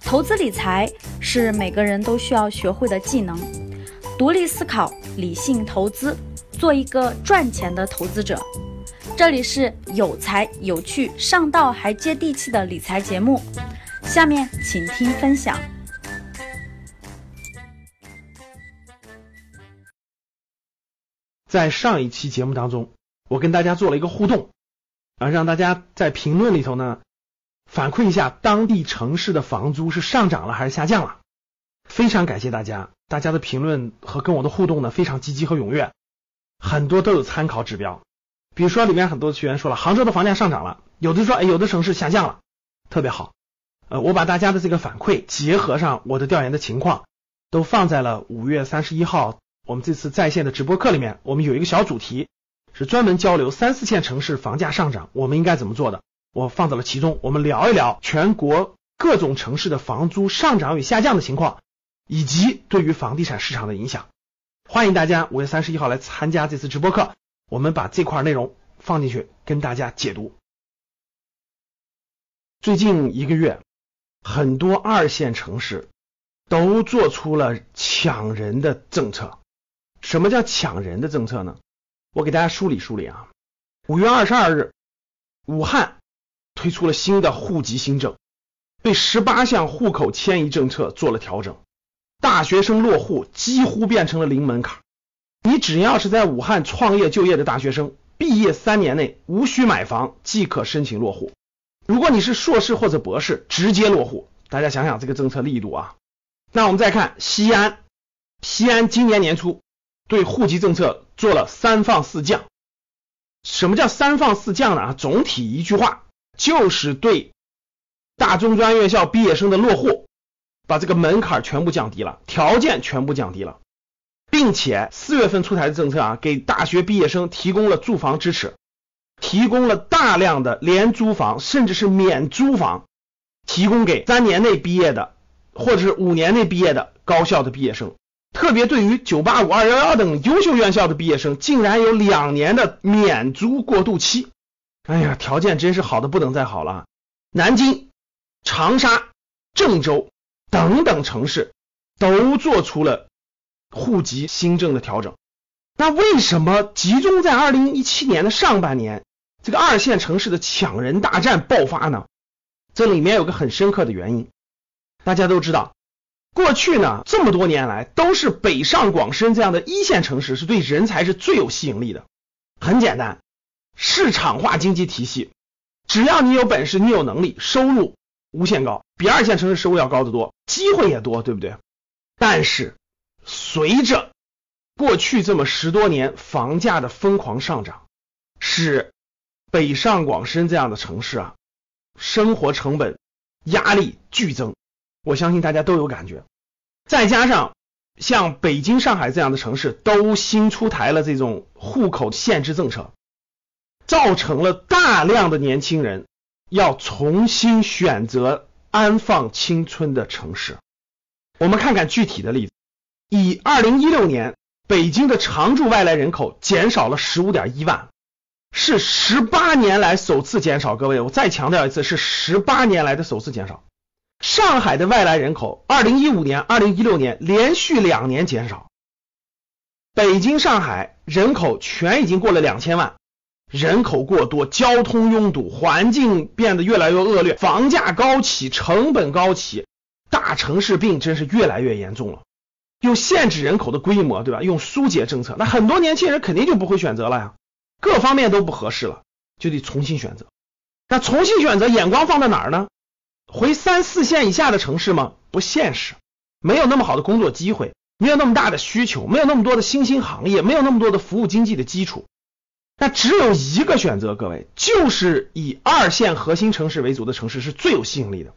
投资理财是每个人都需要学会的技能，独立思考，理性投资，做一个赚钱的投资者。这里是有才有趣、上道还接地气的理财节目，下面请听分享。在上一期节目当中，我跟大家做了一个互动，啊，让大家在评论里头呢。反馈一下当地城市的房租是上涨了还是下降了？非常感谢大家，大家的评论和跟我的互动呢非常积极和踊跃，很多都有参考指标。比如说里面很多学员说了，杭州的房价上涨了，有的说哎有的城市下降了，特别好。呃，我把大家的这个反馈结合上我的调研的情况，都放在了五月三十一号我们这次在线的直播课里面。我们有一个小主题是专门交流三四线城市房价上涨，我们应该怎么做的。我放到了其中，我们聊一聊全国各种城市的房租上涨与下降的情况，以及对于房地产市场的影响。欢迎大家五月三十一号来参加这次直播课，我们把这块内容放进去跟大家解读。最近一个月，很多二线城市都做出了抢人的政策。什么叫抢人的政策呢？我给大家梳理梳理啊。五月二十二日，武汉。推出了新的户籍新政，对十八项户口迁移政策做了调整，大学生落户几乎变成了零门槛。你只要是在武汉创业就业的大学生，毕业三年内无需买房即可申请落户。如果你是硕士或者博士，直接落户。大家想想这个政策力度啊！那我们再看西安，西安今年年初对户籍政策做了三放四降。什么叫三放四降呢？啊，总体一句话。就是对大中专院校毕业生的落户，把这个门槛全部降低了，条件全部降低了，并且四月份出台的政策啊，给大学毕业生提供了住房支持，提供了大量的廉租房，甚至是免租房，提供给三年内毕业的或者是五年内毕业的高校的毕业生，特别对于九八五、二幺幺等优秀院校的毕业生，竟然有两年的免租过渡期。哎呀，条件真是好的不能再好了。南京、长沙、郑州等等城市都做出了户籍新政的调整。那为什么集中在二零一七年的上半年，这个二线城市的抢人大战爆发呢？这里面有个很深刻的原因。大家都知道，过去呢这么多年来，都是北上广深这样的一线城市是对人才是最有吸引力的。很简单。市场化经济体系，只要你有本事，你有能力，收入无限高，比二线城市收入要高得多，机会也多，对不对？但是随着过去这么十多年房价的疯狂上涨，使北上广深这样的城市啊，生活成本压力剧增，我相信大家都有感觉。再加上像北京、上海这样的城市都新出台了这种户口限制政策。造成了大量的年轻人要重新选择安放青春的城市。我们看看具体的例子，以二零一六年北京的常住外来人口减少了十五点一万，是十八年来首次减少。各位，我再强调一次，是十八年来的首次减少。上海的外来人口，二零一五年、二零一六年连续两年减少。北京、上海人口全已经过了两千万。人口过多，交通拥堵，环境变得越来越恶劣，房价高起，成本高起，大城市病真是越来越严重了。用限制人口的规模，对吧？用疏解政策，那很多年轻人肯定就不会选择了呀，各方面都不合适了，就得重新选择。那重新选择，眼光放在哪儿呢？回三四线以下的城市吗？不现实，没有那么好的工作机会，没有那么大的需求，没有那么多的新兴行业，没有那么多的服务经济的基础。那只有一个选择，各位，就是以二线核心城市为主的城市是最有吸引力的。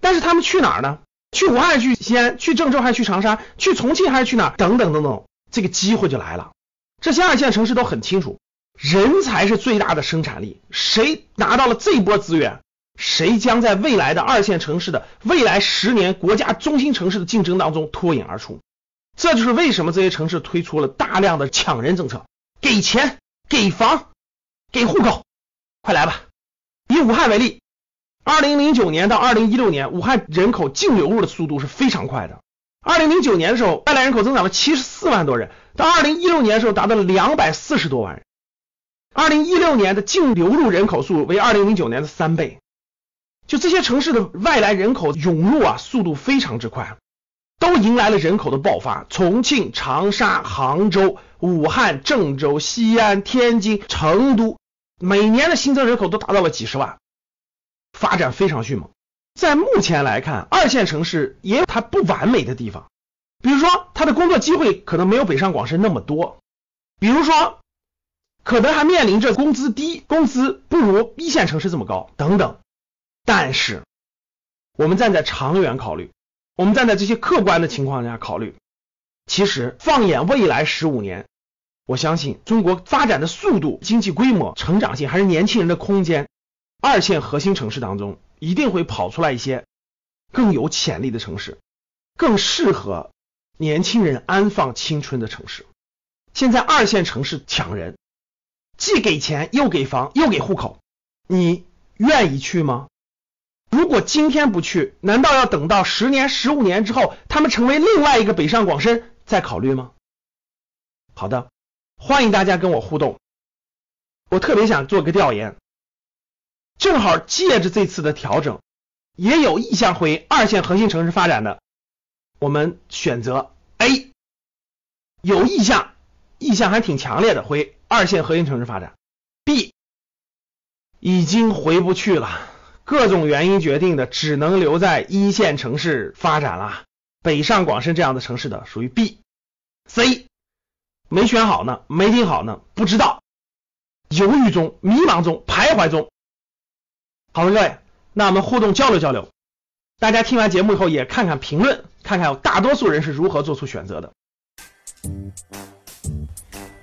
但是他们去哪儿呢？去武汉、去西安、去郑州还是去长沙？去重庆还是去哪儿？等等等等，这个机会就来了。这些二线城市都很清楚，人才是最大的生产力。谁拿到了这一波资源，谁将在未来的二线城市的未来十年国家中心城市的竞争当中脱颖而出。这就是为什么这些城市推出了大量的抢人政策，给钱。给房，给户口，快来吧！以武汉为例，二零零九年到二零一六年，武汉人口净流入的速度是非常快的。二零零九年的时候，外来人口增长了七十四万多人，到二零一六年的时候达到了两百四十多万人。二零一六年的净流入人口数为二零零九年的三倍。就这些城市的外来人口涌入啊，速度非常之快，都迎来了人口的爆发。重庆、长沙、杭州、武汉、郑州、西安、天津、成都，每年的新增人口都达到了几十万，发展非常迅猛。在目前来看，二线城市也有它不完美的地方，比如说它的工作机会可能没有北上广深那么多，比如说可能还面临着工资低、工资不如一线城市这么高等等。但是，我们站在长远考虑，我们站在这些客观的情况下考虑，其实放眼未来十五年，我相信中国发展的速度、经济规模、成长性还是年轻人的空间，二线核心城市当中一定会跑出来一些更有潜力的城市，更适合年轻人安放青春的城市。现在二线城市抢人，既给钱又给房又给户口，你愿意去吗？如果今天不去，难道要等到十年、十五年之后，他们成为另外一个北上广深再考虑吗？好的，欢迎大家跟我互动。我特别想做个调研，正好借着这次的调整，也有意向回二线核心城市发展的，我们选择 A，有意向，意向还挺强烈的回二线核心城市发展。B，已经回不去了。各种原因决定的，只能留在一线城市发展了。北上广深这样的城市的属于 B、C，没选好呢，没听好呢，不知道，犹豫中、迷茫中、徘徊中。好了，各位，那我们互动交流交流。大家听完节目以后也看看评论，看看大多数人是如何做出选择的。